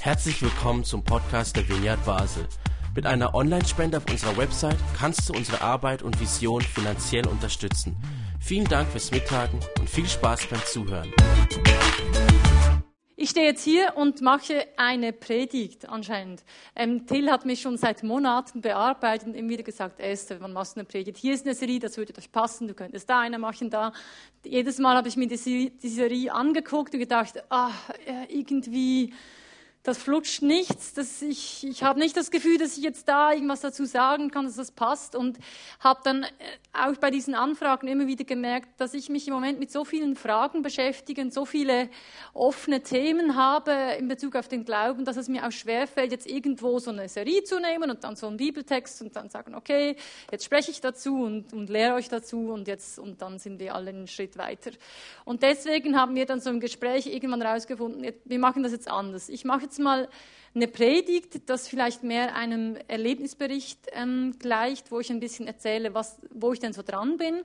Herzlich willkommen zum Podcast der Vineyard Basel. Mit einer Online-Spende auf unserer Website kannst du unsere Arbeit und Vision finanziell unterstützen. Vielen Dank fürs Mittagen und viel Spaß beim Zuhören. Ich stehe jetzt hier und mache eine Predigt anscheinend. Ähm, Till hat mich schon seit Monaten bearbeitet und immer wieder gesagt, Esther, wann machst du eine Predigt? Hier ist eine Serie, das würde euch passen, du könntest da eine machen, da. Jedes Mal habe ich mir die die Serie angeguckt und gedacht, ah, irgendwie das flutscht nichts, dass ich, ich habe nicht das Gefühl, dass ich jetzt da irgendwas dazu sagen kann, dass das passt und habe dann äh, auch bei diesen Anfragen immer wieder gemerkt, dass ich mich im Moment mit so vielen Fragen beschäftige und so viele offene Themen habe in Bezug auf den Glauben, dass es mir auch schwerfällt, jetzt irgendwo so eine Serie zu nehmen und dann so einen Bibeltext und dann sagen, okay, jetzt spreche ich dazu und, und lehre euch dazu und jetzt und dann sind wir alle einen Schritt weiter. Und deswegen haben wir dann so im Gespräch irgendwann herausgefunden, wir machen das jetzt anders. Ich mache jetzt jetzt mal eine Predigt, das vielleicht mehr einem Erlebnisbericht ähm, gleicht, wo ich ein bisschen erzähle, was, wo ich denn so dran bin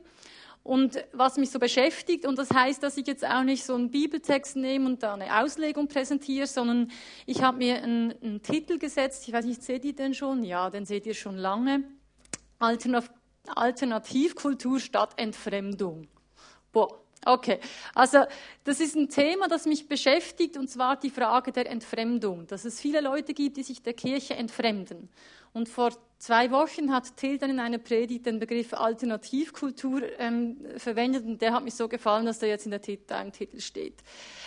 und was mich so beschäftigt. Und das heißt, dass ich jetzt auch nicht so einen Bibeltext nehme und da eine Auslegung präsentiere, sondern ich habe mir einen, einen, Titel gesetzt. Ich weiß nicht, seht ihr den schon? Ja, den seht ihr schon lange. Alternativkultur statt Entfremdung. Boah, Okay, also das ist ein Thema, das mich beschäftigt, und zwar die Frage der Entfremdung, dass es viele Leute gibt, die sich der Kirche entfremden. Und vor zwei Wochen hat Till dann in einer Predigt den Begriff Alternativkultur ähm, verwendet, und der hat mich so gefallen, dass der jetzt in der Titel, im Titel steht.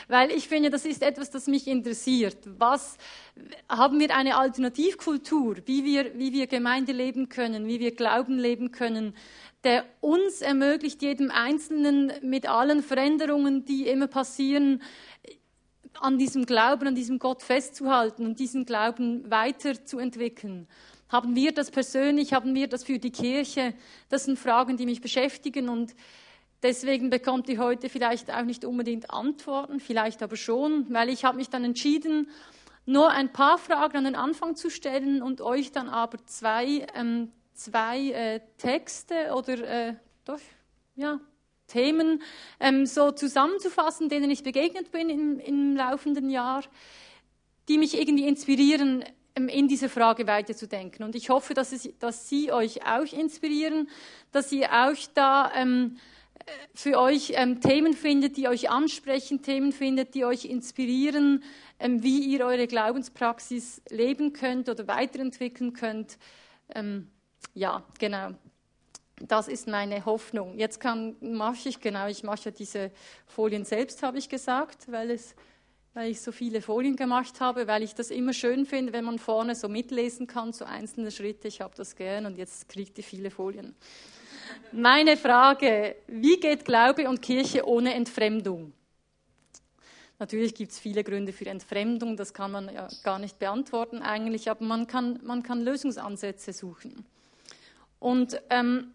Weil ich finde, das ist etwas, das mich interessiert. Was haben wir eine Alternativkultur, wie wir, wie wir Gemeinde leben können, wie wir Glauben leben können? Der uns ermöglicht, jedem Einzelnen mit allen Veränderungen, die immer passieren, an diesem Glauben, an diesem Gott festzuhalten und diesen Glauben weiterzuentwickeln. Haben wir das persönlich, haben wir das für die Kirche? Das sind Fragen, die mich beschäftigen und deswegen bekommt ihr heute vielleicht auch nicht unbedingt Antworten, vielleicht aber schon, weil ich habe mich dann entschieden, nur ein paar Fragen an den Anfang zu stellen und euch dann aber zwei ähm, zwei äh, Texte oder äh, doch, ja, Themen ähm, so zusammenzufassen, denen ich begegnet bin im, im laufenden Jahr, die mich irgendwie inspirieren, ähm, in diese Frage weiterzudenken. Und ich hoffe, dass, es, dass Sie euch auch inspirieren, dass ihr auch da ähm, äh, für euch ähm, Themen findet, die euch ansprechen, Themen findet, die euch inspirieren, ähm, wie ihr eure Glaubenspraxis leben könnt oder weiterentwickeln könnt. Ähm, ja, genau. Das ist meine Hoffnung. Jetzt kann, mache ich, genau, ich mache diese Folien selbst, habe ich gesagt, weil, es, weil ich so viele Folien gemacht habe, weil ich das immer schön finde, wenn man vorne so mitlesen kann, so einzelne Schritte. Ich habe das gern und jetzt kriegt ihr viele Folien. Meine Frage, wie geht Glaube und Kirche ohne Entfremdung? Natürlich gibt es viele Gründe für Entfremdung, das kann man ja gar nicht beantworten eigentlich, aber man kann, man kann Lösungsansätze suchen. Und ähm,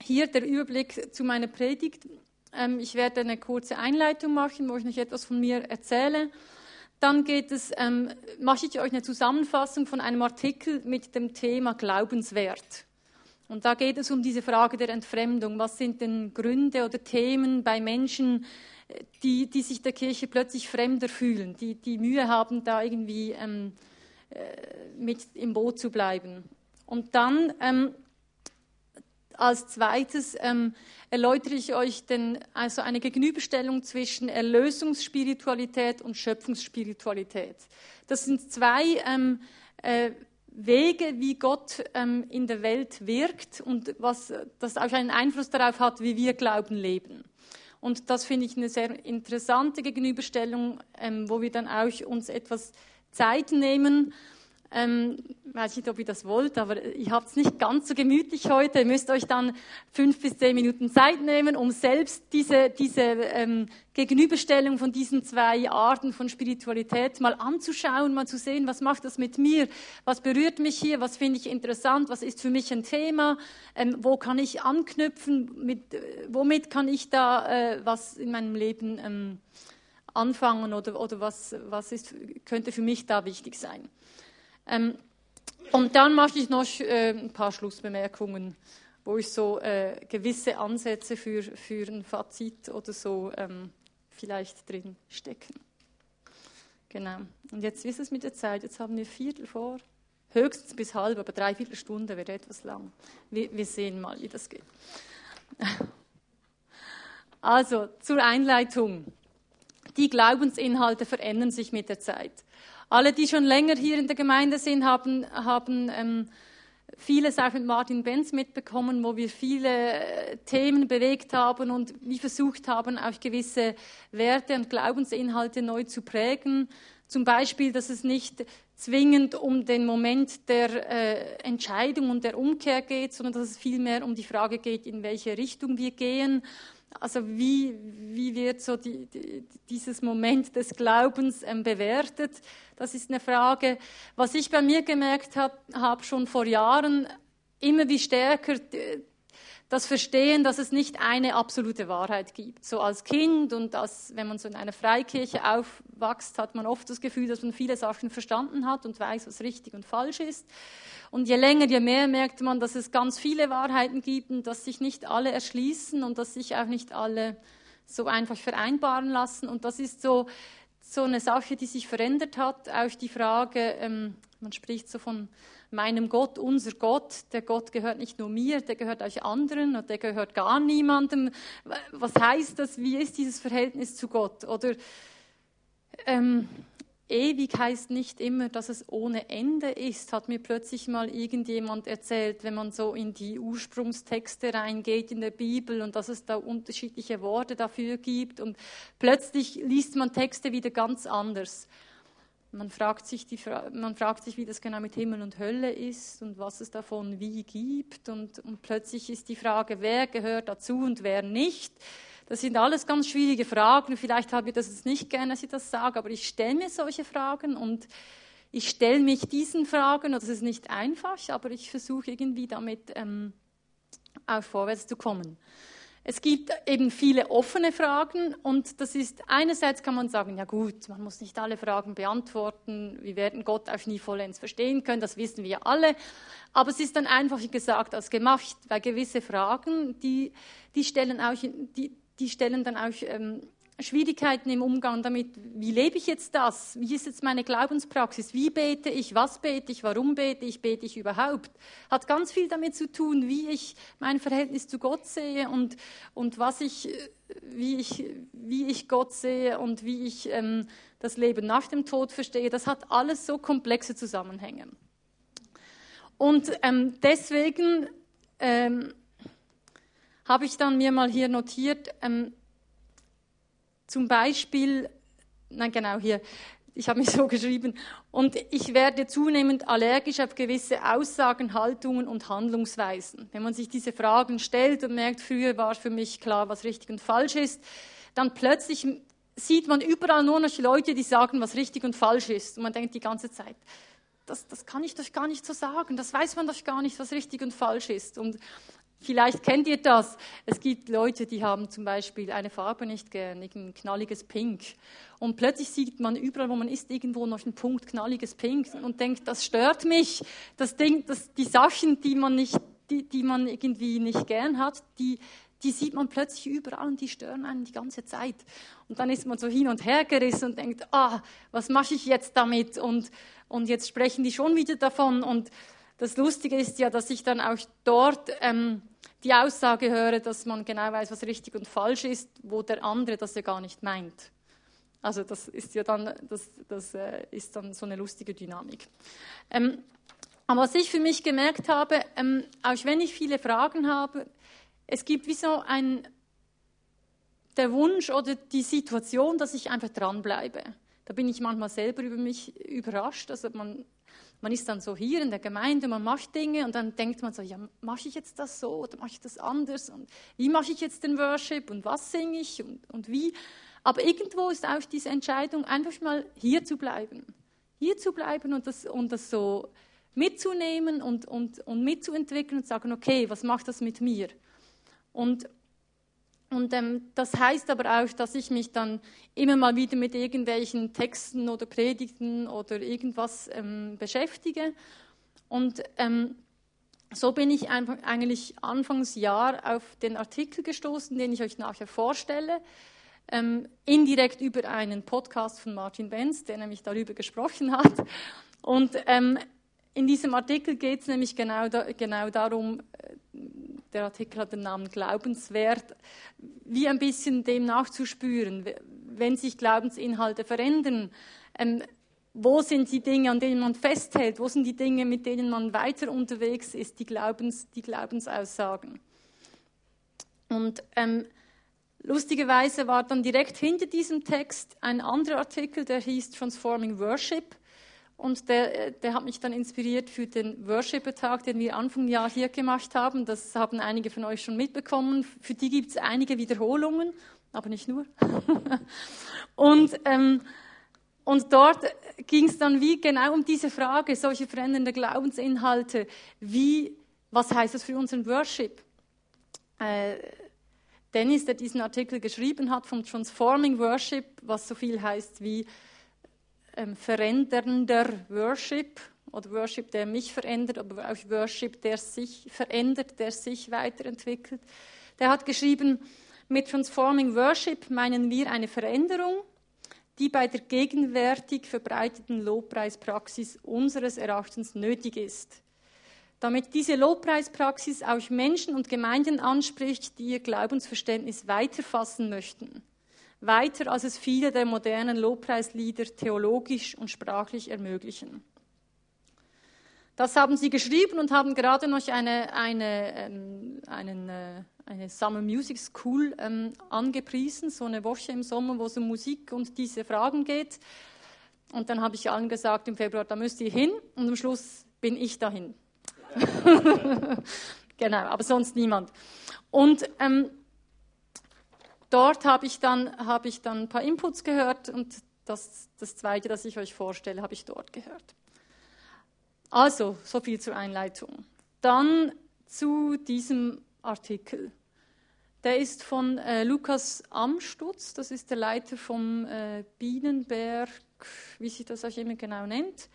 hier der Überblick zu meiner Predigt. Ähm, ich werde eine kurze Einleitung machen, wo ich noch etwas von mir erzähle. Dann geht es, ähm, mache ich euch eine Zusammenfassung von einem Artikel mit dem Thema Glaubenswert. Und da geht es um diese Frage der Entfremdung. Was sind denn Gründe oder Themen bei Menschen, die, die sich der Kirche plötzlich fremder fühlen, die, die Mühe haben, da irgendwie ähm, äh, mit im Boot zu bleiben? Und dann ähm, als zweites ähm, erläutere ich euch den, also eine Gegenüberstellung zwischen Erlösungsspiritualität und Schöpfungsspiritualität. Das sind zwei ähm, äh, Wege, wie Gott ähm, in der Welt wirkt und was das auch einen Einfluss darauf hat, wie wir Glauben leben. Und das finde ich eine sehr interessante Gegenüberstellung, ähm, wo wir dann auch uns etwas Zeit nehmen ähm, weiß nicht, ob ihr das wollt, aber ich habe es nicht ganz so gemütlich heute. Ihr müsst euch dann fünf bis zehn Minuten Zeit nehmen, um selbst diese, diese ähm, Gegenüberstellung von diesen zwei Arten von Spiritualität mal anzuschauen, mal zu sehen, was macht das mit mir, was berührt mich hier, was finde ich interessant, was ist für mich ein Thema, ähm, wo kann ich anknüpfen, mit, äh, womit kann ich da äh, was in meinem Leben ähm, anfangen oder, oder was, was ist, könnte für mich da wichtig sein. Ähm, und dann mache ich noch äh, ein paar Schlussbemerkungen, wo ich so äh, gewisse Ansätze für, für ein Fazit oder so ähm, vielleicht drin stecken. Genau. Und jetzt ist es mit der Zeit. Jetzt haben wir Viertel vor. Höchstens bis halb, aber dreiviertel Stunde wäre etwas lang. Wir, wir sehen mal, wie das geht. Also zur Einleitung. Die Glaubensinhalte verändern sich mit der Zeit. Alle, die schon länger hier in der Gemeinde sind, haben, haben ähm, vieles auch mit Martin Benz mitbekommen, wo wir viele äh, Themen bewegt haben und wie versucht haben, auch gewisse Werte und Glaubensinhalte neu zu prägen. Zum Beispiel, dass es nicht zwingend um den Moment der äh, Entscheidung und der Umkehr geht, sondern dass es vielmehr um die Frage geht, in welche Richtung wir gehen also wie, wie wird so die, die, dieses Moment des Glaubens ähm, bewertet? Das ist eine Frage. Was ich bei mir gemerkt habe, hab schon vor Jahren, immer wie stärker das Verstehen, dass es nicht eine absolute Wahrheit gibt. So als Kind und als, wenn man so in einer Freikirche aufwächst, hat man oft das Gefühl, dass man viele Sachen verstanden hat und weiß, was richtig und falsch ist. Und je länger, je mehr merkt man, dass es ganz viele Wahrheiten gibt und dass sich nicht alle erschließen und dass sich auch nicht alle so einfach vereinbaren lassen. Und das ist so, so eine Sache, die sich verändert hat. Auch die Frage, ähm, man spricht so von meinem Gott, unser Gott, der Gott gehört nicht nur mir, der gehört euch anderen und der gehört gar niemandem. Was heißt das? Wie ist dieses Verhältnis zu Gott? Oder ähm, Ewig heißt nicht immer, dass es ohne Ende ist, hat mir plötzlich mal irgendjemand erzählt, wenn man so in die Ursprungstexte reingeht in der Bibel und dass es da unterschiedliche Worte dafür gibt und plötzlich liest man Texte wieder ganz anders. Man fragt, sich die, man fragt sich, wie das genau mit Himmel und Hölle ist und was es davon wie gibt und, und plötzlich ist die Frage, wer gehört dazu und wer nicht. Das sind alles ganz schwierige Fragen. Vielleicht habe ich das jetzt nicht gerne, dass ich das sage, aber ich stelle mir solche Fragen und ich stelle mich diesen Fragen. Und das ist nicht einfach, aber ich versuche irgendwie damit ähm, auch vorwärts zu kommen. Es gibt eben viele offene Fragen und das ist einerseits kann man sagen, ja gut, man muss nicht alle Fragen beantworten, wir werden Gott auch nie vollends verstehen können, das wissen wir alle, aber es ist dann einfacher gesagt als gemacht, weil gewisse Fragen, die, die stellen auch, die, die stellen dann auch ähm, Schwierigkeiten im Umgang damit. Wie lebe ich jetzt das? Wie ist jetzt meine Glaubenspraxis? Wie bete ich? Was bete ich? Warum bete ich? Bete ich überhaupt? Hat ganz viel damit zu tun, wie ich mein Verhältnis zu Gott sehe und, und was ich, wie, ich, wie ich Gott sehe und wie ich ähm, das Leben nach dem Tod verstehe. Das hat alles so komplexe Zusammenhänge. Und ähm, deswegen ähm, habe ich dann mir mal hier notiert, ähm, zum Beispiel, nein genau hier, ich habe mich so geschrieben, und ich werde zunehmend allergisch auf gewisse Aussagen, Haltungen und Handlungsweisen. Wenn man sich diese Fragen stellt und merkt, früher war für mich klar, was richtig und falsch ist, dann plötzlich sieht man überall nur noch Leute, die sagen, was richtig und falsch ist. Und man denkt die ganze Zeit, das, das kann ich doch gar nicht so sagen, das weiß man doch gar nicht, was richtig und falsch ist. Und Vielleicht kennt ihr das. Es gibt Leute, die haben zum Beispiel eine Farbe nicht gern, ein knalliges Pink. Und plötzlich sieht man überall, wo man ist, irgendwo noch einen Punkt knalliges Pink und denkt, das stört mich. Das Ding, das, die Sachen, die man nicht, die, die man irgendwie nicht gern hat, die, die sieht man plötzlich überall und die stören einen die ganze Zeit. Und dann ist man so hin und her gerissen und denkt, ah, was mache ich jetzt damit? Und, und jetzt sprechen die schon wieder davon. Und das Lustige ist ja, dass ich dann auch dort ähm, die Aussage höre, dass man genau weiß, was richtig und falsch ist, wo der andere das ja gar nicht meint. Also das ist ja dann, das, das äh, ist dann so eine lustige Dynamik. Ähm, aber was ich für mich gemerkt habe, ähm, auch wenn ich viele Fragen habe, es gibt wie so ein, der Wunsch oder die Situation, dass ich einfach dranbleibe. Da bin ich manchmal selber über mich überrascht. Also man man ist dann so hier in der Gemeinde, man macht Dinge und dann denkt man so, ja, mache ich jetzt das so oder mache ich das anders und wie mache ich jetzt den Worship und was singe ich und, und wie. Aber irgendwo ist auch diese Entscheidung, einfach mal hier zu bleiben. Hier zu bleiben und das, und das so mitzunehmen und, und, und mitzuentwickeln und sagen, okay, was macht das mit mir? Und und ähm, das heißt aber auch, dass ich mich dann immer mal wieder mit irgendwelchen Texten oder Predigten oder irgendwas ähm, beschäftige. Und ähm, so bin ich eigentlich Anfangsjahr auf den Artikel gestoßen, den ich euch nachher vorstelle. ähm, indirekt über einen Podcast von Martin Benz, der nämlich darüber gesprochen hat. Und ähm, in diesem Artikel geht es nämlich genau, da, genau darum, äh, der Artikel hat den Namen Glaubenswert, wie ein bisschen dem nachzuspüren, wenn sich Glaubensinhalte verändern. Ähm, wo sind die Dinge, an denen man festhält? Wo sind die Dinge, mit denen man weiter unterwegs ist, die, Glaubens, die Glaubensaussagen? Und ähm, lustigerweise war dann direkt hinter diesem Text ein anderer Artikel, der hieß Transforming Worship. Und der, der hat mich dann inspiriert für den Worshipper-Tag, den wir Anfang Jahr hier gemacht haben. Das haben einige von euch schon mitbekommen. Für die gibt es einige Wiederholungen, aber nicht nur. und, ähm, und dort ging es dann wie genau um diese Frage, solche verändernde Glaubensinhalte. Wie, was heißt das für unseren Worship? Äh, Dennis, der diesen Artikel geschrieben hat vom Transforming Worship, was so viel heißt wie ähm, verändernder Worship oder Worship, der mich verändert, aber auch Worship, der sich verändert, der sich weiterentwickelt. Der hat geschrieben, mit Transforming Worship meinen wir eine Veränderung, die bei der gegenwärtig verbreiteten Lobpreispraxis unseres Erachtens nötig ist. Damit diese Lobpreispraxis auch Menschen und Gemeinden anspricht, die ihr Glaubensverständnis weiterfassen möchten weiter als es viele der modernen Lobpreislieder theologisch und sprachlich ermöglichen. Das haben sie geschrieben und haben gerade noch eine, eine, ähm, einen, äh, eine Summer Music School ähm, angepriesen, so eine Woche im Sommer, wo es um Musik und diese Fragen geht. Und dann habe ich allen gesagt, im Februar, da müsst ihr hin und am Schluss bin ich dahin. genau, aber sonst niemand. Und ähm, dort habe ich, dann, habe ich dann ein paar Inputs gehört und das, das zweite, das ich euch vorstelle, habe ich dort gehört. Also, so viel zur Einleitung. Dann zu diesem Artikel. Der ist von äh, Lukas Amstutz, das ist der Leiter vom äh, Bienenberg, wie sich das auch immer genau nennt.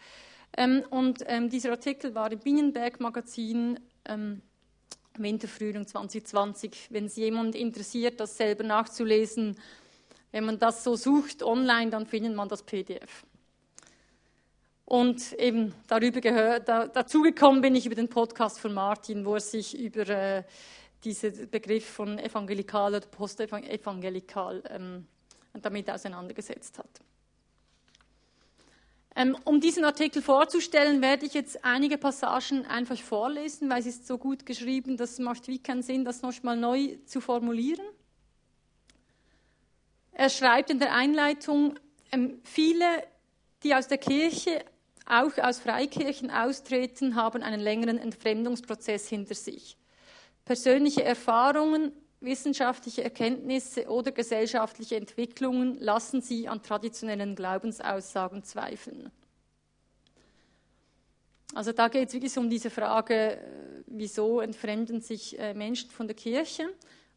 Ähm, und ähm, dieser Artikel war im Bienenberg-Magazin ähm, Winterfrühling 2020. Wenn es jemand interessiert, das selber nachzulesen, wenn man das so sucht online, dann findet man das PDF. Und eben darüber gehört, da, dazugekommen bin ich über den Podcast von Martin, wo er sich über äh, diesen Begriff von evangelikal oder postevangelikal ähm, damit auseinandergesetzt hat. Ähm, um diesen Artikel vorzustellen, werde ich jetzt einige Passagen einfach vorlesen, weil es ist so gut geschrieben, das macht wie keinen Sinn, das nochmal neu zu formulieren. Er schreibt in der Einleitung, ähm, viele, die aus der Kirche, auch aus Freikirchen austreten, haben einen längeren Entfremdungsprozess hinter sich. Persönliche Erfahrungen, wissenschaftliche Erkenntnisse oder gesellschaftliche Entwicklungen lassen sie an traditionellen Glaubensaussagen zweifeln. Also da geht es wirklich um diese Frage, äh, wieso entfremden sich äh, Menschen von der Kirche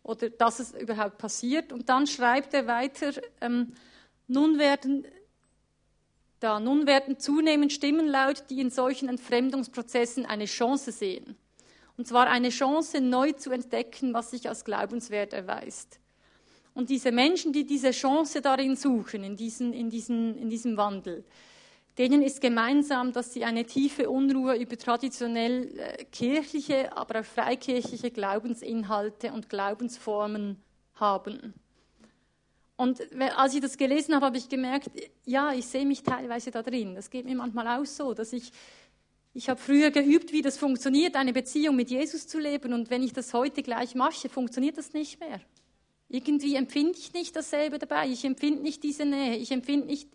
oder dass es überhaupt passiert. Und dann schreibt er weiter, ähm, nun werden da, nun werden zunehmend Stimmen laut, die in solchen Entfremdungsprozessen eine Chance sehen. Und zwar eine Chance, neu zu entdecken, was sich als glaubenswert erweist. Und diese Menschen, die diese Chance darin suchen, in, diesen, in, diesen, in diesem Wandel, denen ist gemeinsam, dass sie eine tiefe Unruhe über traditionell äh, kirchliche, aber auch freikirchliche Glaubensinhalte und Glaubensformen haben. Und als ich das gelesen habe, habe ich gemerkt, ja, ich sehe mich teilweise da drin. Das geht mir manchmal auch so, dass ich ich habe früher geübt, wie das funktioniert, eine Beziehung mit Jesus zu leben. Und wenn ich das heute gleich mache, funktioniert das nicht mehr. Irgendwie empfinde ich nicht dasselbe dabei. Ich empfinde nicht diese Nähe. Ich empfinde nicht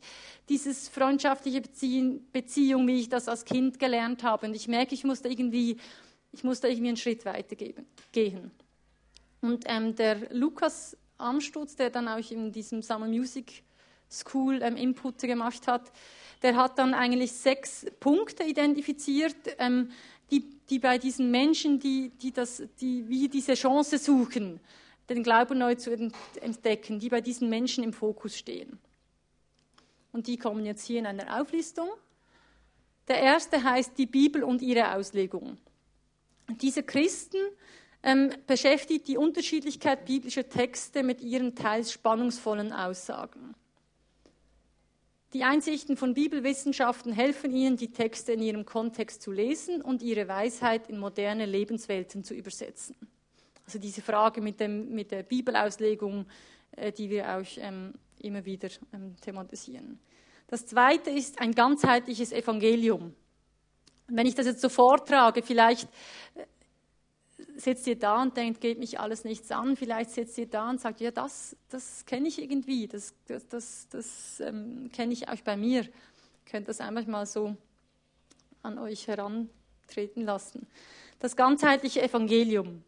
dieses freundschaftliche Beziehung, Beziehung, wie ich das als Kind gelernt habe. Und ich merke, ich muss da irgendwie, ich muss da irgendwie einen Schritt weiter gehen. Und ähm, der Lukas Amstutz, der dann auch in diesem Summer Music School ähm, Input gemacht hat, der hat dann eigentlich sechs Punkte identifiziert, ähm, die, die bei diesen Menschen, die, die, das, die wie diese Chance suchen, den Glauben neu zu entdecken, die bei diesen Menschen im Fokus stehen. Und die kommen jetzt hier in einer Auflistung. Der erste heißt die Bibel und ihre Auslegung. Diese Christen ähm, beschäftigt die Unterschiedlichkeit biblischer Texte mit ihren teils spannungsvollen Aussagen. Die Einsichten von Bibelwissenschaften helfen Ihnen, die Texte in ihrem Kontext zu lesen und ihre Weisheit in moderne Lebenswelten zu übersetzen. Also diese Frage mit, dem, mit der Bibelauslegung, äh, die wir auch ähm, immer wieder ähm, thematisieren. Das zweite ist ein ganzheitliches Evangelium. wenn ich das jetzt so vortrage, vielleicht äh, sitzt ihr da und denkt, geht mich alles nichts an. Vielleicht sitzt ihr da und sagt, ja, das, das kenne ich irgendwie, das, das, das, das ähm, kenne ich auch bei mir. Ihr könnt das einfach mal so an euch herantreten lassen. Das ganzheitliche Evangelium.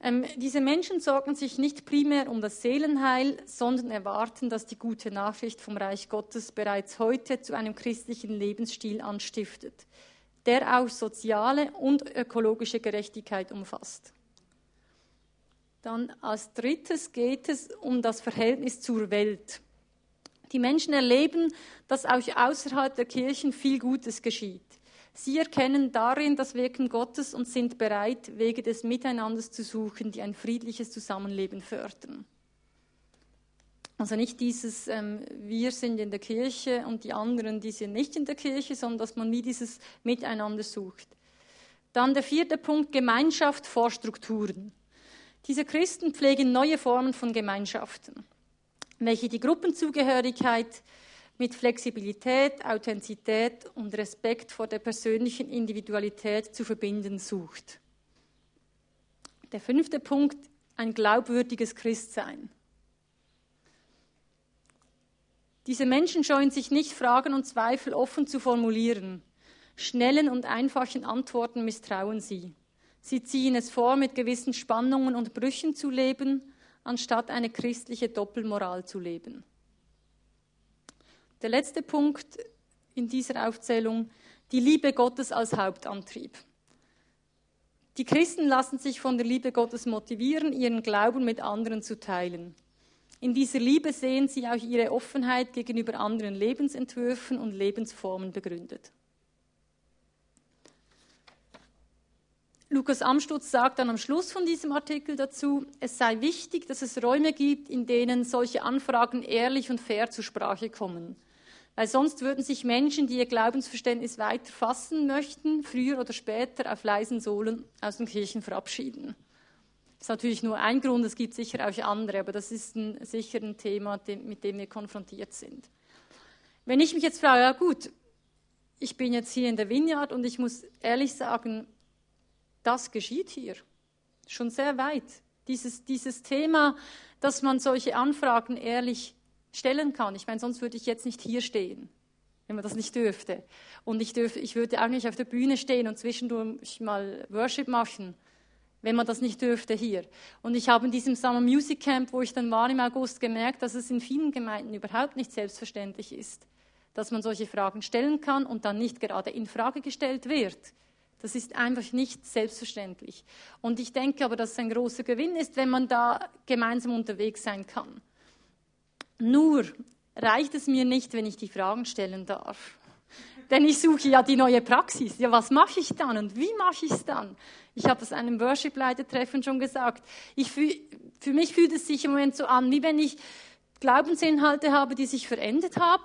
Ähm, diese Menschen sorgen sich nicht primär um das Seelenheil, sondern erwarten, dass die gute Nachricht vom Reich Gottes bereits heute zu einem christlichen Lebensstil anstiftet der auch soziale und ökologische Gerechtigkeit umfasst. Dann als drittes geht es um das Verhältnis zur Welt. Die Menschen erleben, dass auch außerhalb der Kirchen viel Gutes geschieht. Sie erkennen darin das Wirken Gottes und sind bereit, Wege des Miteinanders zu suchen, die ein friedliches Zusammenleben fördern. Also nicht dieses, ähm, wir sind in der Kirche und die anderen, die sind nicht in der Kirche, sondern dass man wie dieses Miteinander sucht. Dann der vierte Punkt, Gemeinschaft vor Strukturen. Diese Christen pflegen neue Formen von Gemeinschaften, welche die Gruppenzugehörigkeit mit Flexibilität, Authentizität und Respekt vor der persönlichen Individualität zu verbinden sucht. Der fünfte Punkt, ein glaubwürdiges Christsein. Diese Menschen scheuen sich nicht, Fragen und Zweifel offen zu formulieren. Schnellen und einfachen Antworten misstrauen sie. Sie ziehen es vor, mit gewissen Spannungen und Brüchen zu leben, anstatt eine christliche Doppelmoral zu leben. Der letzte Punkt in dieser Aufzählung, die Liebe Gottes als Hauptantrieb. Die Christen lassen sich von der Liebe Gottes motivieren, ihren Glauben mit anderen zu teilen. In dieser Liebe sehen sie auch ihre Offenheit gegenüber anderen Lebensentwürfen und Lebensformen begründet. Lukas Amstutz sagt dann am Schluss von diesem Artikel dazu, es sei wichtig, dass es Räume gibt, in denen solche Anfragen ehrlich und fair zur Sprache kommen. Weil sonst würden sich Menschen, die ihr Glaubensverständnis weiter fassen möchten, früher oder später auf leisen Sohlen aus den Kirchen verabschieden. Das ist natürlich nur ein Grund, es gibt sicher auch andere, aber das ist ein, sicher ein Thema, mit dem wir konfrontiert sind. Wenn ich mich jetzt frage, ja gut, ich bin jetzt hier in der Vineyard und ich muss ehrlich sagen, das geschieht hier schon sehr weit. Dieses, dieses Thema, dass man solche Anfragen ehrlich stellen kann. Ich meine, sonst würde ich jetzt nicht hier stehen, wenn man das nicht dürfte. Und ich, dürfte, ich würde auch nicht auf der Bühne stehen und zwischendurch mal Worship machen wenn man das nicht dürfte hier. Und ich habe in diesem Summer Music Camp, wo ich dann war im August, gemerkt, dass es in vielen Gemeinden überhaupt nicht selbstverständlich ist, dass man solche Fragen stellen kann und dann nicht gerade in Frage gestellt wird. Das ist einfach nicht selbstverständlich. Und ich denke aber, dass es ein großer Gewinn ist, wenn man da gemeinsam unterwegs sein kann. Nur reicht es mir nicht, wenn ich die Fragen stellen darf. Denn ich suche ja die neue Praxis. Ja, was mache ich dann und wie mache ich es dann? Ich habe das einem Worship-Leiter-Treffen schon gesagt. Ich fühl, für mich fühlt es sich im Moment so an, wie wenn ich Glaubensinhalte habe, die sich verändert haben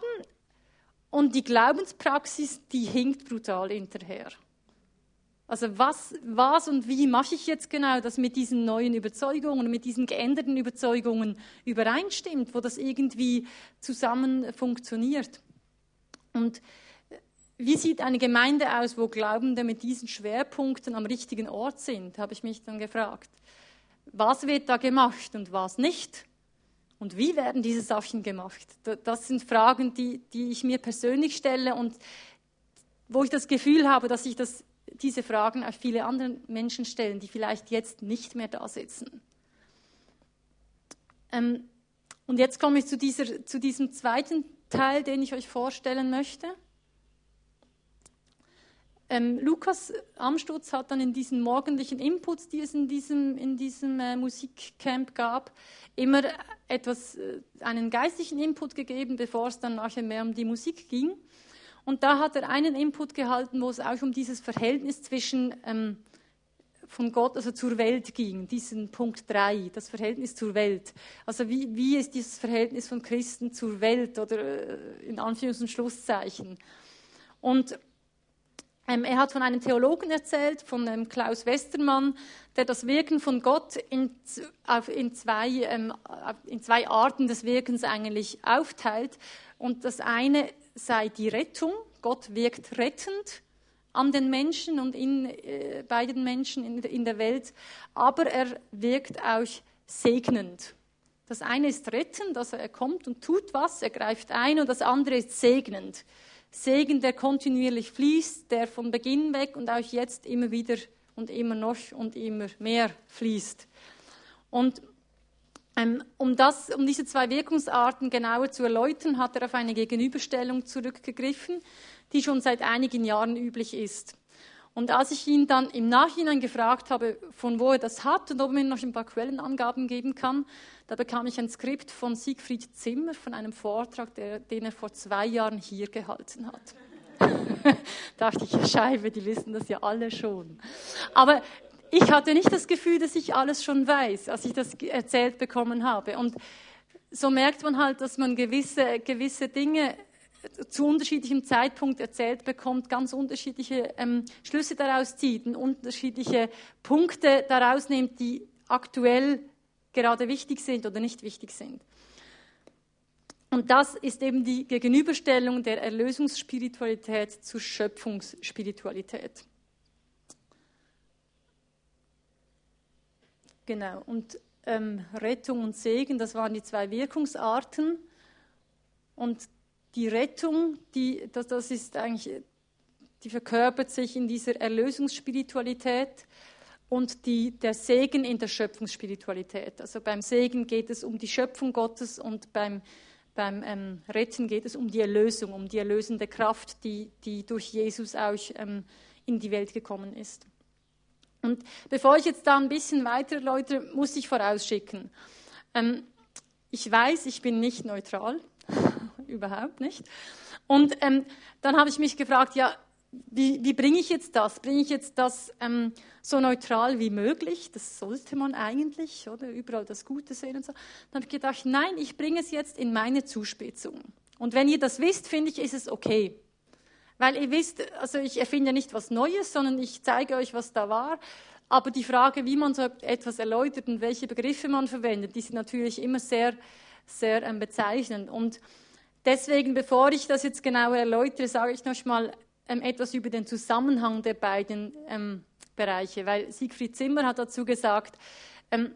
und die Glaubenspraxis, die hinkt brutal hinterher. Also was, was und wie mache ich jetzt genau, dass mit diesen neuen Überzeugungen, mit diesen geänderten Überzeugungen übereinstimmt, wo das irgendwie zusammen funktioniert? Und wie sieht eine Gemeinde aus, wo Glaubende mit diesen Schwerpunkten am richtigen Ort sind, habe ich mich dann gefragt. Was wird da gemacht und was nicht? Und wie werden diese Sachen gemacht? Das sind Fragen, die, die ich mir persönlich stelle und wo ich das Gefühl habe, dass sich das, diese Fragen auch viele andere Menschen stellen, die vielleicht jetzt nicht mehr da sitzen. Ähm, und jetzt komme ich zu, dieser, zu diesem zweiten Teil, den ich euch vorstellen möchte. Ähm, Lukas Amstutz hat dann in diesen morgendlichen Inputs, die es in diesem, in diesem äh, Musikcamp gab, immer etwas, äh, einen geistlichen Input gegeben, bevor es dann nachher mehr um die Musik ging. Und da hat er einen Input gehalten, wo es auch um dieses Verhältnis zwischen ähm, von Gott also zur Welt ging, diesen Punkt 3, das Verhältnis zur Welt. Also wie, wie ist dieses Verhältnis von Christen zur Welt oder äh, in Anführungs- und Schlusszeichen. Und er hat von einem Theologen erzählt, von ähm, Klaus Westermann, der das Wirken von Gott in, in, zwei, ähm, in zwei Arten des Wirkens eigentlich aufteilt. Und das eine sei die Rettung. Gott wirkt rettend an den Menschen und in, äh, bei den Menschen in, in der Welt, aber er wirkt auch segnend. Das eine ist rettend, also er kommt und tut was, er greift ein, und das andere ist segnend. Segen, der kontinuierlich fließt, der von Beginn weg und auch jetzt immer wieder und immer noch und immer mehr fließt. Und ähm, um, das, um diese zwei Wirkungsarten genauer zu erläutern, hat er auf eine Gegenüberstellung zurückgegriffen, die schon seit einigen Jahren üblich ist. Und als ich ihn dann im Nachhinein gefragt habe, von wo er das hat und ob er mir noch ein paar Quellenangaben geben kann, da bekam ich ein Skript von Siegfried Zimmer von einem Vortrag, der, den er vor zwei Jahren hier gehalten hat. da dachte ich, Scheibe, die wissen das ja alle schon. Aber ich hatte nicht das Gefühl, dass ich alles schon weiß, als ich das erzählt bekommen habe. Und so merkt man halt, dass man gewisse, gewisse Dinge zu unterschiedlichem Zeitpunkt erzählt bekommt, ganz unterschiedliche ähm, Schlüsse daraus zieht und unterschiedliche Punkte daraus nimmt, die aktuell gerade wichtig sind oder nicht wichtig sind. Und das ist eben die Gegenüberstellung der Erlösungsspiritualität zur Schöpfungsspiritualität. Genau, und ähm, Rettung und Segen, das waren die zwei Wirkungsarten. Und die Rettung, die, das, das ist eigentlich, die verkörpert sich in dieser Erlösungsspiritualität und die, der Segen in der Schöpfungsspiritualität. Also beim Segen geht es um die Schöpfung Gottes und beim, beim ähm, Retten geht es um die Erlösung, um die erlösende Kraft, die, die durch Jesus auch ähm, in die Welt gekommen ist. Und bevor ich jetzt da ein bisschen weiter erläutere, muss ich vorausschicken. Ähm, ich weiß, ich bin nicht neutral überhaupt nicht. Und ähm, dann habe ich mich gefragt, ja, wie, wie bringe ich jetzt das? Bringe ich jetzt das ähm, so neutral wie möglich? Das sollte man eigentlich, oder? Überall das Gute sehen und so. Dann habe ich gedacht, nein, ich bringe es jetzt in meine Zuspitzung. Und wenn ihr das wisst, finde ich, ist es okay. Weil ihr wisst, also ich erfinde nicht was Neues, sondern ich zeige euch, was da war. Aber die Frage, wie man so etwas erläutert und welche Begriffe man verwendet, die sind natürlich immer sehr, sehr ähm, bezeichnend. Und Deswegen, bevor ich das jetzt genauer erläutere, sage ich noch mal ähm, etwas über den Zusammenhang der beiden ähm, Bereiche, weil Siegfried Zimmer hat dazu gesagt, ähm,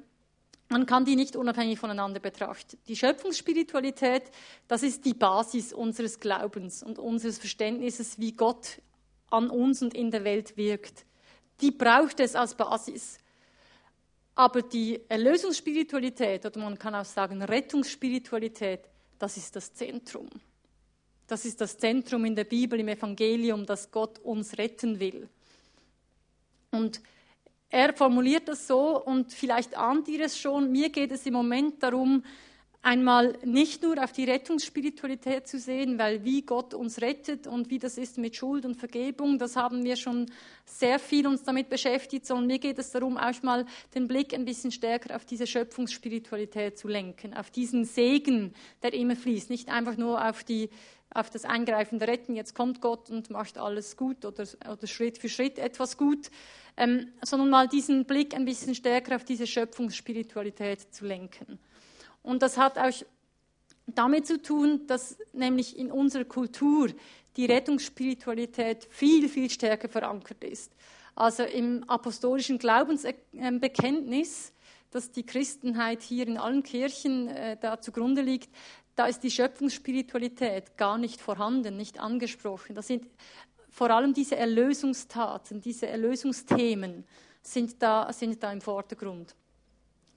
man kann die nicht unabhängig voneinander betrachten. Die Schöpfungsspiritualität, das ist die Basis unseres Glaubens und unseres Verständnisses, wie Gott an uns und in der Welt wirkt. Die braucht es als Basis. Aber die Erlösungsspiritualität, oder man kann auch sagen Rettungsspiritualität, das ist das Zentrum. Das ist das Zentrum in der Bibel, im Evangelium, dass Gott uns retten will. Und er formuliert das so und vielleicht ahnt ihr es schon, mir geht es im Moment darum, einmal nicht nur auf die Rettungsspiritualität zu sehen, weil wie Gott uns rettet und wie das ist mit Schuld und Vergebung, das haben wir schon sehr viel uns damit beschäftigt, sondern mir geht es darum, auch mal den Blick ein bisschen stärker auf diese Schöpfungsspiritualität zu lenken, auf diesen Segen, der immer fließt, nicht einfach nur auf die auf das eingreifende Retten, jetzt kommt Gott und macht alles gut oder, oder Schritt für Schritt etwas gut, ähm, sondern mal diesen Blick ein bisschen stärker auf diese Schöpfungsspiritualität zu lenken. Und das hat auch damit zu tun, dass nämlich in unserer Kultur die Rettungsspiritualität viel, viel stärker verankert ist. Also im apostolischen Glaubensbekenntnis, das die Christenheit hier in allen Kirchen äh, da zugrunde liegt, da ist die Schöpfungsspiritualität gar nicht vorhanden, nicht angesprochen. Das sind vor allem diese Erlösungstaten, diese Erlösungsthemen sind da, sind da im Vordergrund.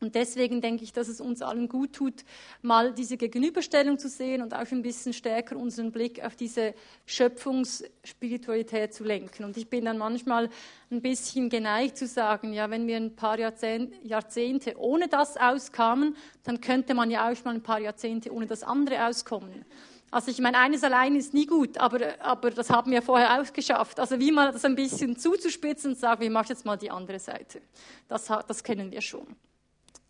Und deswegen denke ich, dass es uns allen gut tut, mal diese Gegenüberstellung zu sehen und auch ein bisschen stärker unseren Blick auf diese Schöpfungsspiritualität zu lenken. Und ich bin dann manchmal ein bisschen geneigt zu sagen, ja, wenn wir ein paar Jahrzehnte ohne das auskamen, dann könnte man ja auch mal ein paar Jahrzehnte ohne das andere auskommen. Also ich meine, eines allein ist nie gut, aber, aber das haben wir vorher auch geschafft. Also wie mal das ein bisschen zuzuspitzen und sagen, wir machen jetzt mal die andere Seite. Das, das kennen wir schon.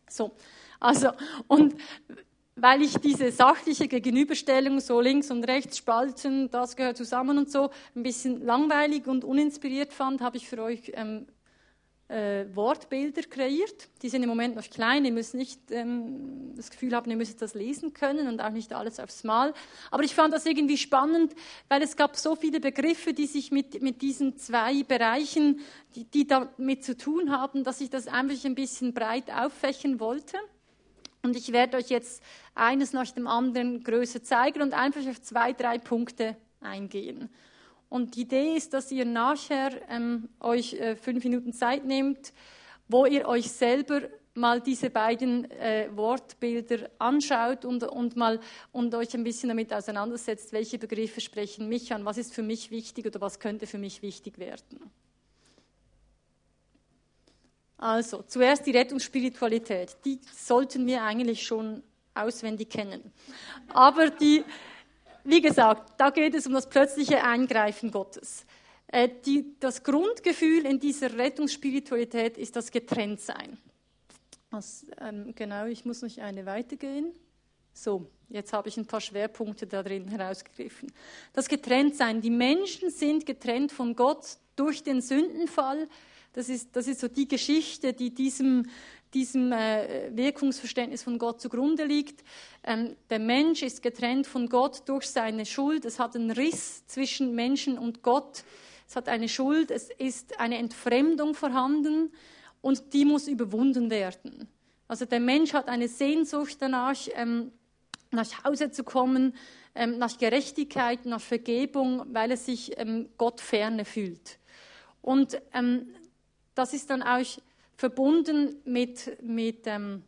So, also, und weil ich diese sachliche Gegenüberstellung, so links und rechts spalten, das gehört zusammen und so, ein bisschen langweilig und uninspiriert fand, habe ich für euch ähm, äh, Wortbilder kreiert. Die sind im Moment noch klein, ihr müsst nicht ähm, das Gefühl haben, ihr müsst das lesen können und auch nicht alles aufs Mal. Aber ich fand das irgendwie spannend, weil es gab so viele Begriffe, die sich mit, mit diesen zwei Bereichen, die, die damit zu tun haben, dass ich das einfach ein bisschen breit auffächern wollte. Und ich werde euch jetzt eines nach dem anderen Größe zeigen und einfach auf zwei, drei Punkte eingehen. Und die Idee ist, dass ihr nachher ähm, euch äh, fünf Minuten Zeit nehmt, wo ihr euch selber mal diese beiden äh, Wortbilder anschaut und, und mal und euch ein bisschen damit auseinandersetzt, welche Begriffe sprechen mich an, was ist für mich wichtig oder was könnte für mich wichtig werden. Also, zuerst die Rettungsspiritualität. Die sollten wir eigentlich schon auswendig kennen. Aber die, wie gesagt, da geht es um das plötzliche Eingreifen Gottes. Äh, die, das Grundgefühl in dieser Rettungsspiritualität ist das Getrenntsein. Also, ähm, genau, ich muss noch eine weitergehen. So, jetzt habe ich ein paar Schwerpunkte da drin herausgegriffen. Das Getrenntsein. Die Menschen sind getrennt von Gott durch den Sündenfall das ist, das ist so die Geschichte, die diesem, diesem äh, Wirkungsverständnis von Gott zugrunde liegt. Ähm, der Mensch ist getrennt von Gott durch seine Schuld. Es hat einen Riss zwischen Menschen und Gott. Es hat eine Schuld. Es ist eine Entfremdung vorhanden und die muss überwunden werden. Also der Mensch hat eine Sehnsucht danach, ähm, nach Hause zu kommen, ähm, nach Gerechtigkeit, nach Vergebung, weil er sich Gott ferne fühlt. Und das ist dann auch verbunden mit, mit ähm,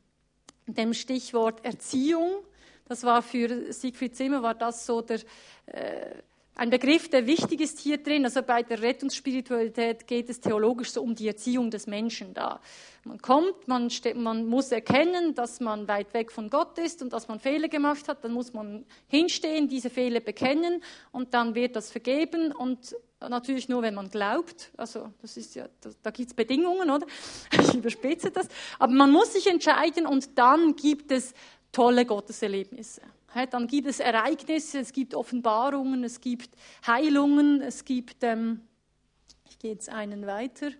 dem Stichwort Erziehung. Das war für Siegfried Zimmer war das so der, äh, ein Begriff, der wichtig ist hier drin. Also bei der Rettungsspiritualität geht es theologisch so um die Erziehung des Menschen da. Man kommt, man, man muss erkennen, dass man weit weg von Gott ist und dass man Fehler gemacht hat. Dann muss man hinstehen, diese Fehler bekennen und dann wird das vergeben und Natürlich nur, wenn man glaubt. Also, das ist ja, da, da gibt es Bedingungen, oder? Ich überspitze das. Aber man muss sich entscheiden und dann gibt es tolle Gotteserlebnisse. Dann gibt es Ereignisse, es gibt Offenbarungen, es gibt Heilungen, es gibt, ähm, ich gehe jetzt einen weiter.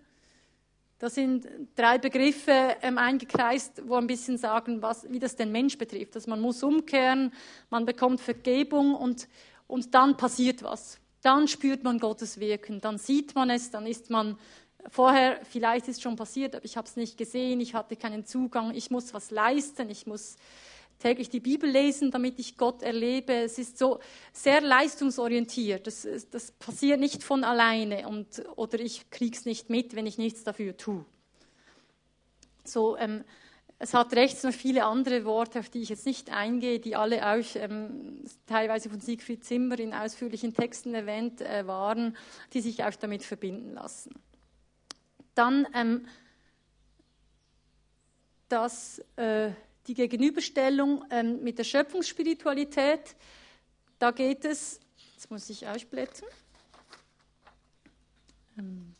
Da sind drei Begriffe ähm, eingekreist, wo ein bisschen sagen, was, wie das den Mensch betrifft. Also man muss umkehren, man bekommt Vergebung und, und dann passiert was. Dann spürt man Gottes Wirken, dann sieht man es, dann ist man vorher, vielleicht ist es schon passiert, aber ich habe es nicht gesehen, ich hatte keinen Zugang, ich muss was leisten, ich muss täglich die Bibel lesen, damit ich Gott erlebe. Es ist so sehr leistungsorientiert. Das, das passiert nicht von alleine und, oder ich kriege es nicht mit, wenn ich nichts dafür tue. So, ähm, es hat rechts noch viele andere Worte, auf die ich jetzt nicht eingehe, die alle auch ähm, teilweise von Siegfried Zimmer in ausführlichen Texten erwähnt äh, waren, die sich auch damit verbinden lassen. Dann ähm, das, äh, die Gegenüberstellung ähm, mit der Schöpfungsspiritualität. Da geht es, jetzt muss ich ausblättern. Ähm,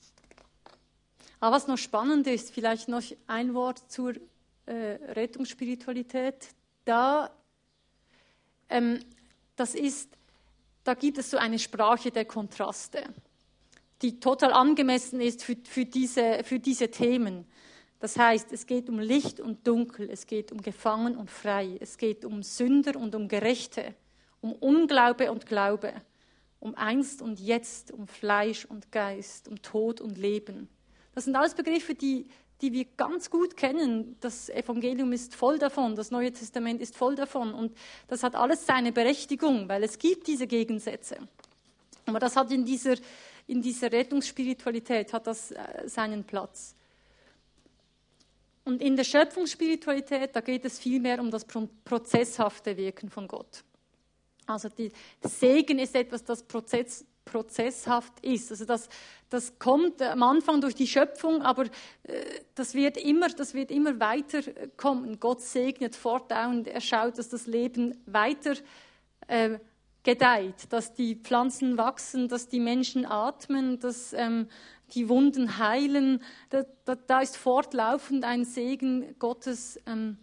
aber was noch spannend ist, vielleicht noch ein Wort zur äh, Rettungsspiritualität, da, ähm, das ist, da gibt es so eine Sprache der Kontraste, die total angemessen ist für, für, diese, für diese Themen. Das heißt, es geht um Licht und Dunkel, es geht um Gefangen und Frei, es geht um Sünder und um Gerechte, um Unglaube und Glaube, um Einst und Jetzt, um Fleisch und Geist, um Tod und Leben. Das sind alles Begriffe, die die wir ganz gut kennen. Das Evangelium ist voll davon, das Neue Testament ist voll davon und das hat alles seine Berechtigung, weil es gibt diese Gegensätze. Aber das hat in dieser, in dieser Rettungsspiritualität hat das äh, seinen Platz. Und in der Schöpfungsspiritualität, da geht es vielmehr um das prozesshafte Wirken von Gott. Also die Segen ist etwas, das Prozess, prozesshaft ist. Also das, das kommt am Anfang durch die Schöpfung, aber äh, das, wird immer, das wird immer weiter kommen. Gott segnet fortdauernd, er schaut, dass das Leben weiter äh, gedeiht, dass die Pflanzen wachsen, dass die Menschen atmen, dass ähm, die Wunden heilen. Da, da, da, ist fortlaufend ein Segen Gottes, ähm,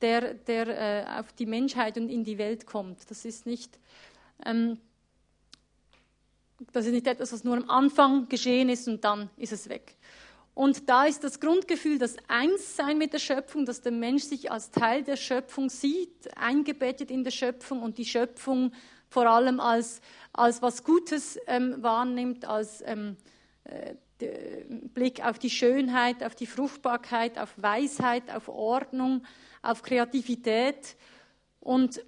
der, der äh, auf die Menschheit und in die Welt kommt. Das ist nicht, ähm, das ist nicht etwas, was nur am Anfang geschehen ist und dann ist es weg. Und da ist das Grundgefühl, das Einssein mit der Schöpfung, dass der Mensch sich als Teil der Schöpfung sieht, eingebettet in der Schöpfung und die Schöpfung vor allem als, als was Gutes ähm, wahrnimmt, als ähm, äh, Blick auf die Schönheit, auf die Fruchtbarkeit, auf Weisheit, auf Ordnung, auf Kreativität. Und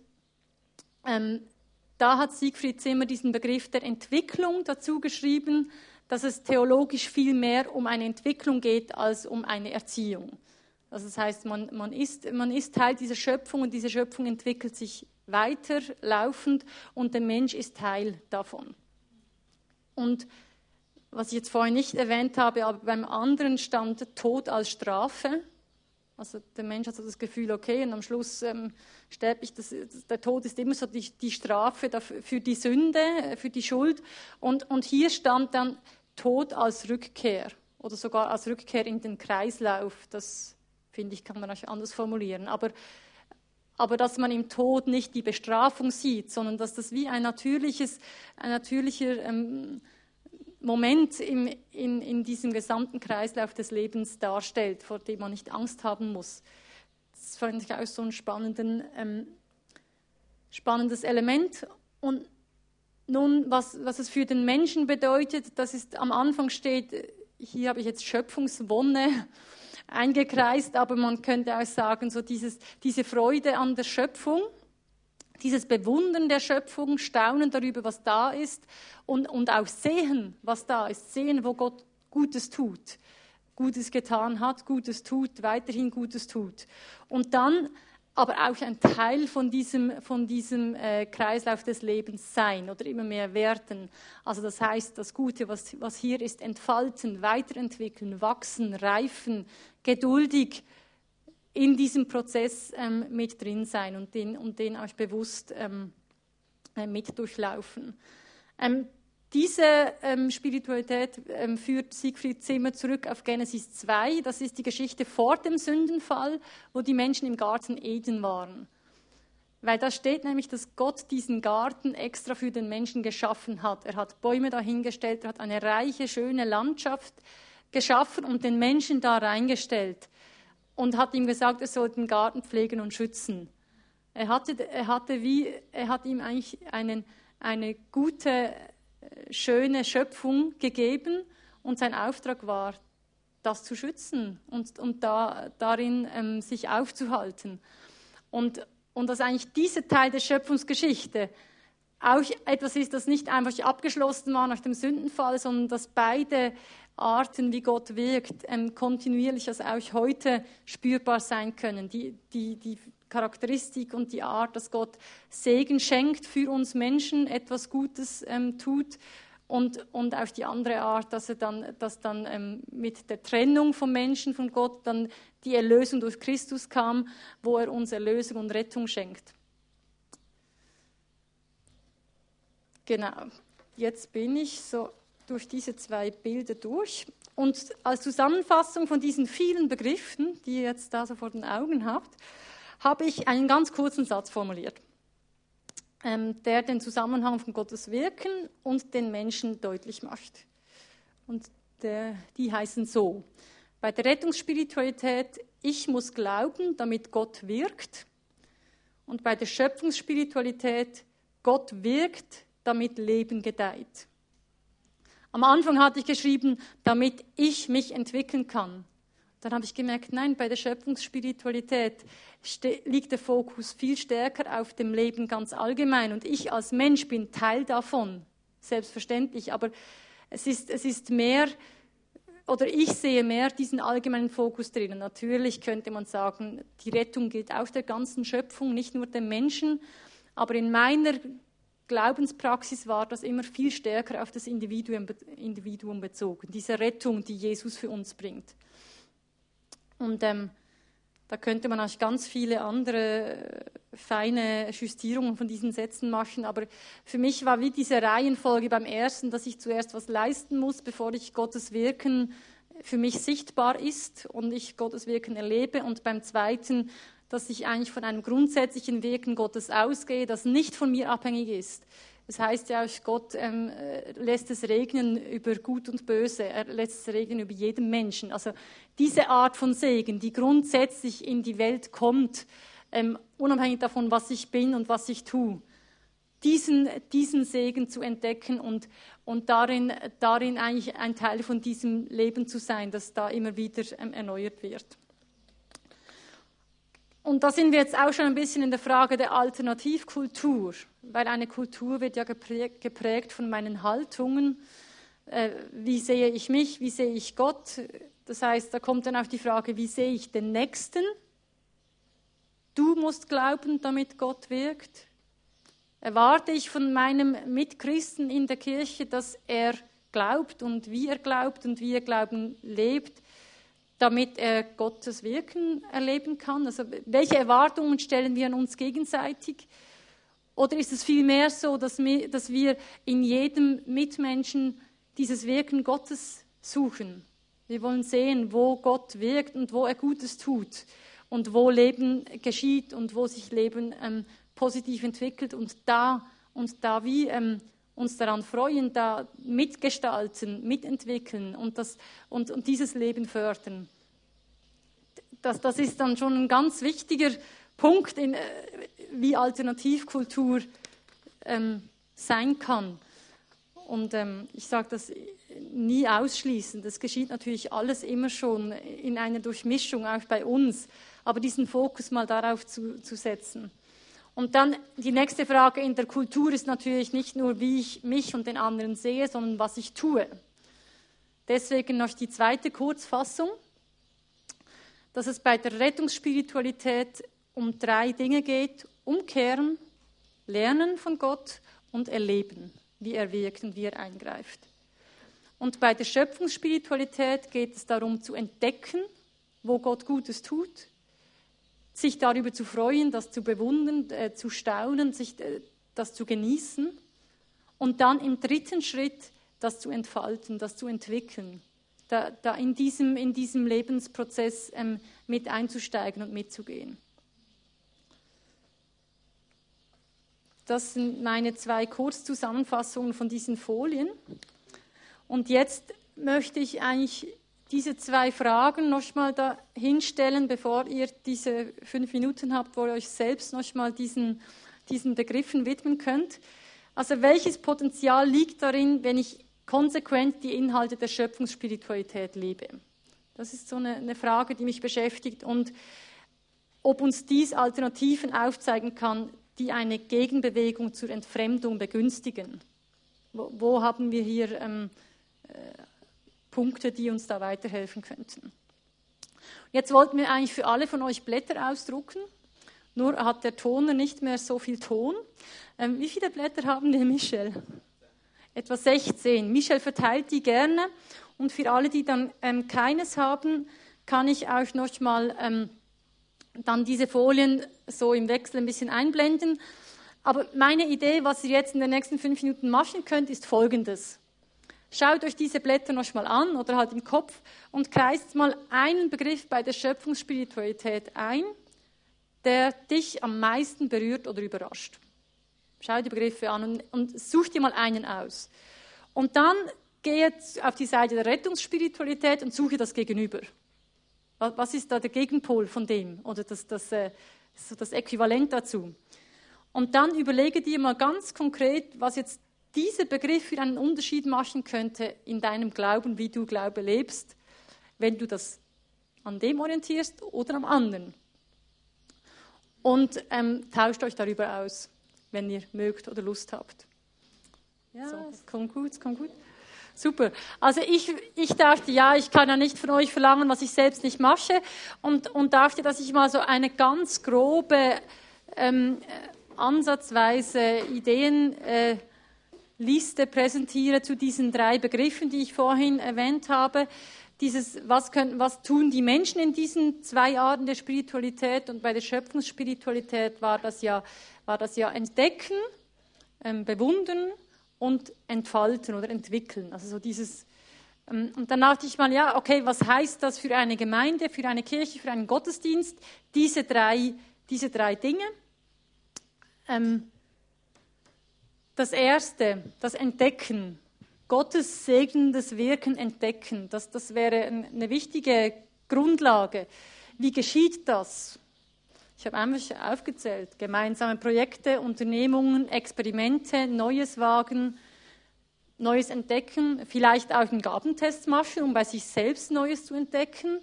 ähm, da hat Siegfried Zimmer diesen Begriff der Entwicklung dazu geschrieben, dass es theologisch viel mehr um eine Entwicklung geht als um eine Erziehung. Also das heißt, man, man, ist, man ist Teil dieser Schöpfung und diese Schöpfung entwickelt sich weiter laufend und der Mensch ist Teil davon. Und was ich jetzt vorhin nicht erwähnt habe, aber beim anderen stand Tod als Strafe. Also der Mensch hat so das Gefühl, okay, und am Schluss ähm, sterbe ich. Das, der Tod ist immer so die, die Strafe dafür, für die Sünde, äh, für die Schuld. Und, und hier stand dann Tod als Rückkehr oder sogar als Rückkehr in den Kreislauf. Das finde ich, kann man auch anders formulieren. Aber, aber dass man im Tod nicht die Bestrafung sieht, sondern dass das wie ein natürliches, ein natürlicher ähm, Moment im, in, in diesem gesamten Kreislauf des Lebens darstellt, vor dem man nicht Angst haben muss. Das fand ich auch so ein spannenden, ähm, spannendes Element. Und nun, was, was es für den Menschen bedeutet, das ist am Anfang steht, hier habe ich jetzt Schöpfungswonne eingekreist, aber man könnte auch sagen, so dieses, diese Freude an der Schöpfung dieses Bewundern der Schöpfung, Staunen darüber, was da ist und, und auch sehen, was da ist, sehen, wo Gott Gutes tut, Gutes getan hat, Gutes tut, weiterhin Gutes tut. Und dann aber auch ein Teil von diesem, von diesem äh, Kreislauf des Lebens sein oder immer mehr werden. Also das heißt, das Gute, was, was hier ist, entfalten, weiterentwickeln, wachsen, reifen, geduldig, in diesem Prozess ähm, mit drin sein und den, und den auch bewusst ähm, äh, mit durchlaufen. Ähm, diese ähm, Spiritualität ähm, führt Siegfried Zimmer zurück auf Genesis 2. Das ist die Geschichte vor dem Sündenfall, wo die Menschen im Garten Eden waren. Weil da steht nämlich, dass Gott diesen Garten extra für den Menschen geschaffen hat. Er hat Bäume dahingestellt, er hat eine reiche, schöne Landschaft geschaffen und den Menschen da reingestellt und hat ihm gesagt, er soll den Garten pflegen und schützen. Er hatte, er hatte wie, er hat ihm eigentlich einen, eine gute, äh, schöne Schöpfung gegeben und sein Auftrag war, das zu schützen und, und da, darin ähm, sich aufzuhalten. Und, und dass eigentlich dieser Teil der Schöpfungsgeschichte auch etwas ist, das nicht einfach abgeschlossen war nach dem Sündenfall, sondern dass beide Arten, wie Gott wirkt, ähm, kontinuierlich, also auch heute spürbar sein können. Die, die, die Charakteristik und die Art, dass Gott Segen schenkt für uns Menschen, etwas Gutes ähm, tut und, und auf die andere Art, dass er dann, dass dann ähm, mit der Trennung vom Menschen von Gott dann die Erlösung durch Christus kam, wo er uns Erlösung und Rettung schenkt. Genau, jetzt bin ich so durch diese zwei Bilder durch. Und als Zusammenfassung von diesen vielen Begriffen, die ihr jetzt da so vor den Augen habt, habe ich einen ganz kurzen Satz formuliert, ähm, der den Zusammenhang von Gottes Wirken und den Menschen deutlich macht. Und der, die heißen so. Bei der Rettungsspiritualität, ich muss glauben, damit Gott wirkt. Und bei der Schöpfungsspiritualität, Gott wirkt, damit Leben gedeiht. Am Anfang hatte ich geschrieben, damit ich mich entwickeln kann. Dann habe ich gemerkt, nein, bei der Schöpfungsspiritualität liegt der Fokus viel stärker auf dem Leben ganz allgemein. Und ich als Mensch bin Teil davon, selbstverständlich. Aber es ist, es ist mehr, oder ich sehe mehr diesen allgemeinen Fokus drinnen. Natürlich könnte man sagen, die Rettung gilt auch der ganzen Schöpfung, nicht nur dem Menschen. Aber in meiner Glaubenspraxis war das immer viel stärker auf das Individuum, bezogen, diese Rettung, die Jesus für uns bringt. Und ähm, Da könnte man auch ganz viele andere äh, feine Justierungen von diesen Sätzen machen. Aber für mich war wie diese Reihenfolge beim ersten, dass ich zuerst was leisten muss, bevor ich Gottes Wirken für mich sichtbar ist und ich Gottes Wirken erlebe. Und beim zweiten, dass ich eigentlich von einem grundsätzlichen Wirken Gottes ausgehe, das nicht von mir abhängig ist. Das heißt ja auch, Gott ähm, äh, lässt es regnen über Gut und Böse. Er lässt es regnen über jeden Menschen. Also diese Art von Segen, die grundsätzlich in die Welt kommt, ähm, unabhängig davon, was ich bin und was ich tue, diesen, diesen Segen zu entdecken und, und darin, darin eigentlich ein Teil von diesem Leben zu sein, das da immer wieder ähm, erneuert wird. Und da sind wir jetzt auch schon ein bisschen in der Frage der Alternativkultur, weil eine Kultur wird ja geprägt, von meinen Haltungen. Äh, wie sehe ich mich? Wie sehe ich Gott? Das heißt, da kommt dann auch die Frage, wie sehe ich den Nächsten? Du musst glauben, damit Gott wirkt. Erwarte ich von meinem Mitchristen in der Kirche, dass er glaubt und wie er glaubt und wie er Glauben lebt damit er Gottes Wirken erleben kann? Also welche Erwartungen stellen wir an uns gegenseitig? Oder ist es vielmehr so, dass wir, dass wir in jedem Mitmenschen dieses Wirken Gottes suchen? Wir wollen sehen, wo Gott wirkt und wo er Gutes tut und wo Leben geschieht und wo sich Leben ähm, positiv entwickelt und da und da wie ähm, uns daran freuen, da mitgestalten, mitentwickeln und, das, und, und dieses Leben fördern. Das, das ist dann schon ein ganz wichtiger Punkt, in, äh, wie Alternativkultur ähm, sein kann. Und ähm, ich sage das nie ausschließend. Das geschieht natürlich alles immer schon in einer Durchmischung, auch bei uns. Aber diesen Fokus mal darauf zu, zu setzen. Und dann die nächste Frage in der Kultur ist natürlich nicht nur, wie ich mich und den anderen sehe, sondern was ich tue. Deswegen noch die zweite Kurzfassung, dass es bei der Rettungsspiritualität um drei Dinge geht. Umkehren, Lernen von Gott und Erleben, wie er wirkt und wie er eingreift. Und bei der Schöpfungsspiritualität geht es darum zu entdecken, wo Gott Gutes tut sich darüber zu freuen, das zu bewundern, äh, zu staunen, sich äh, das zu genießen und dann im dritten Schritt das zu entfalten, das zu entwickeln, da, da in, diesem, in diesem Lebensprozess ähm, mit einzusteigen und mitzugehen. Das sind meine zwei Kurzzusammenfassungen von diesen Folien. Und jetzt möchte ich eigentlich diese zwei Fragen noch mal da hinstellen, bevor ihr diese fünf Minuten habt, wo ihr euch selbst noch mal diesen, diesen Begriffen widmen könnt. Also welches Potenzial liegt darin, wenn ich konsequent die Inhalte der Schöpfungsspiritualität lebe? Das ist so eine, eine Frage, die mich beschäftigt und ob uns dies Alternativen aufzeigen kann, die eine Gegenbewegung zur Entfremdung begünstigen. Wo, wo haben wir hier ähm, äh, Punkte, die uns da weiterhelfen könnten. Jetzt wollten wir eigentlich für alle von euch Blätter ausdrucken, nur hat der Toner nicht mehr so viel Ton. Ähm, wie viele Blätter haben wir, Michel? Etwa 16. Michel verteilt die gerne und für alle, die dann ähm, keines haben, kann ich euch noch mal ähm, dann diese Folien so im Wechsel ein bisschen einblenden. Aber meine Idee, was ihr jetzt in den nächsten fünf Minuten machen könnt, ist folgendes. Schaut euch diese Blätter noch mal an oder halt im Kopf und kreist mal einen Begriff bei der Schöpfungsspiritualität ein, der dich am meisten berührt oder überrascht. Schau die Begriffe an und, und such dir mal einen aus. Und dann geh auf die Seite der Rettungsspiritualität und suche das Gegenüber. Was ist da der Gegenpol von dem oder das, das, äh, das Äquivalent dazu? Und dann überlege dir mal ganz konkret, was jetzt dieser Begriff für einen Unterschied machen könnte in deinem Glauben, wie du Glaube lebst, wenn du das an dem orientierst oder am anderen. Und ähm, tauscht euch darüber aus, wenn ihr mögt oder Lust habt. Ja, so. es kommt gut, es kommt gut. Super. Also ich, ich dachte, ja, ich kann ja nicht von euch verlangen, was ich selbst nicht mache. Und, und dachte, dass ich mal so eine ganz grobe, ähm, äh, ansatzweise Ideen äh, Liste präsentiere zu diesen drei Begriffen, die ich vorhin erwähnt habe, dieses, was, können, was tun die Menschen in diesen zwei Arten der Spiritualität und bei der Schöpfungsspiritualität war das ja, war das ja entdecken, ähm, bewundern und entfalten oder entwickeln. Also so dieses, ähm, und dann dachte ich mal, ja, okay, was heißt das für eine Gemeinde, für eine Kirche, für einen Gottesdienst, diese drei, diese drei Dinge? Ähm, das erste, das Entdecken, Gottes segnendes Wirken entdecken, das, das wäre eine wichtige Grundlage. Wie geschieht das? Ich habe einfach aufgezählt. Gemeinsame Projekte, Unternehmungen, Experimente, Neues wagen, Neues entdecken, vielleicht auch einen Gabentest machen, um bei sich selbst Neues zu entdecken.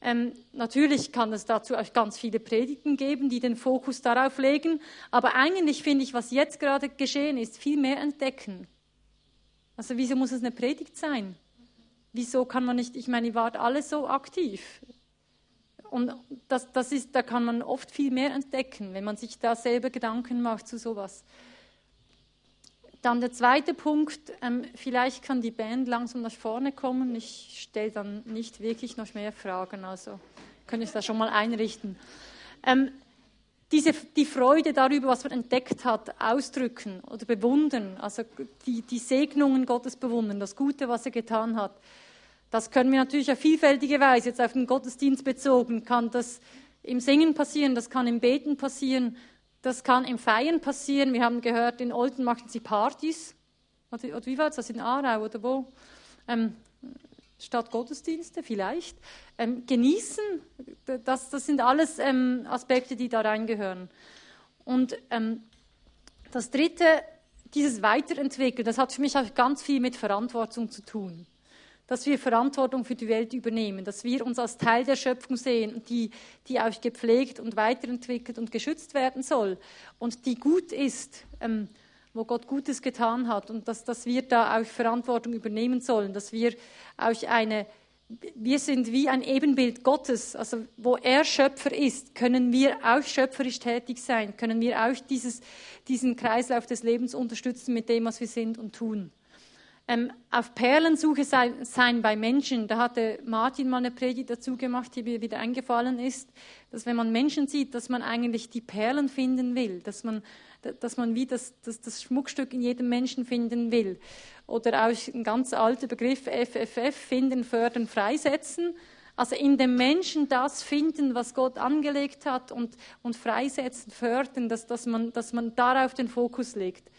Ähm, natürlich kann es dazu auch ganz viele Predigten geben, die den Fokus darauf legen, aber eigentlich finde ich, was jetzt gerade geschehen ist, viel mehr entdecken. Also wieso muss es eine Predigt sein? Wieso kann man nicht, ich meine, ihr wart alle so aktiv. Und das, das ist, da kann man oft viel mehr entdecken, wenn man sich da selber Gedanken macht zu sowas. Dann der zweite Punkt, ähm, vielleicht kann die Band langsam nach vorne kommen. Ich stelle dann nicht wirklich noch mehr Fragen, also könnte ich das schon mal einrichten. Ähm, diese, die Freude darüber, was man entdeckt hat, ausdrücken oder bewundern, also die, die Segnungen Gottes bewundern, das Gute, was er getan hat. Das können wir natürlich auf vielfältige Weise, jetzt auf den Gottesdienst bezogen, kann das im Singen passieren, das kann im Beten passieren, das kann im Feiern passieren. Wir haben gehört, in Olten machen sie Partys. Oder, oder wie war das? In Aarau oder wo? Ähm, statt Gottesdienste vielleicht. Ähm, genießen, das, das sind alles ähm, Aspekte, die da reingehören. Und ähm, das Dritte, dieses Weiterentwickeln, das hat für mich auch ganz viel mit Verantwortung zu tun dass wir Verantwortung für die Welt übernehmen, dass wir uns als Teil der Schöpfung sehen, die, die auch gepflegt und weiterentwickelt und geschützt werden soll. Und die gut ist, ähm, wo Gott Gutes getan hat und dass, dass wir da auch Verantwortung übernehmen sollen, dass wir auch eine, wir sind wie ein Ebenbild Gottes, also wo er Schöpfer ist, können wir auch schöpferisch tätig sein, können wir auch dieses, diesen Kreislauf des Lebens unterstützen mit dem, was wir sind und tun ähm, auf Perlensuche sein, sein, bei Menschen. Da hatte Martin mal eine Predigt dazu gemacht, die mir wieder eingefallen ist, dass wenn man Menschen sieht, dass man eigentlich die Perlen finden will, dass man, dass man wie das, das, das Schmuckstück in jedem Menschen finden will. Oder auch ein ganz alter Begriff, FFF, finden, fördern, freisetzen. Also in dem Menschen das finden, was Gott angelegt hat und, und freisetzen, fördern, dass, dass, man, dass man darauf den Fokus legt.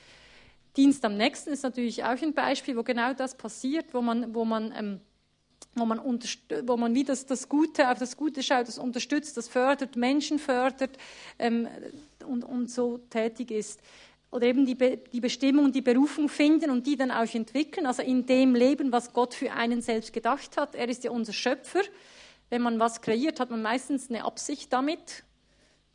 Dienst am nächsten ist natürlich auch ein Beispiel, wo genau das passiert, wo man, wo man, ähm, wo man, wo man wie das, das Gute auf das Gute schaut, das unterstützt, das fördert, Menschen fördert ähm, und, und so tätig ist. Oder eben die, Be die Bestimmung, die Berufung finden und die dann auch entwickeln, also in dem Leben, was Gott für einen selbst gedacht hat. Er ist ja unser Schöpfer. Wenn man was kreiert, hat man meistens eine Absicht damit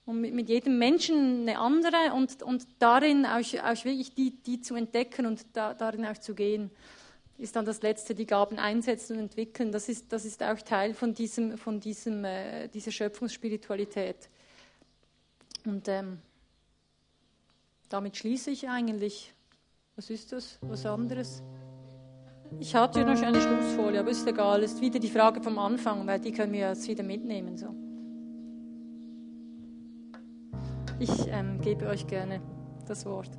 und mit, mit, jedem Menschen eine andere und, und darin auch, auch wirklich die, die zu entdecken und da, darin auch zu gehen, ist dann das Letzte, die Gaben einsetzen und entwickeln. Das ist, das ist auch Teil von, diesem, von diesem, äh, dieser Schöpfungsspiritualität. Und ähm, damit schließe ich eigentlich. Was ist das? Was anderes? Ich hatte noch eine Schlussfolie, aber ist egal. Ist wieder die Frage vom Anfang, weil die können wir jetzt wieder mitnehmen. So. Ich ähm, gebe euch gerne das Wort.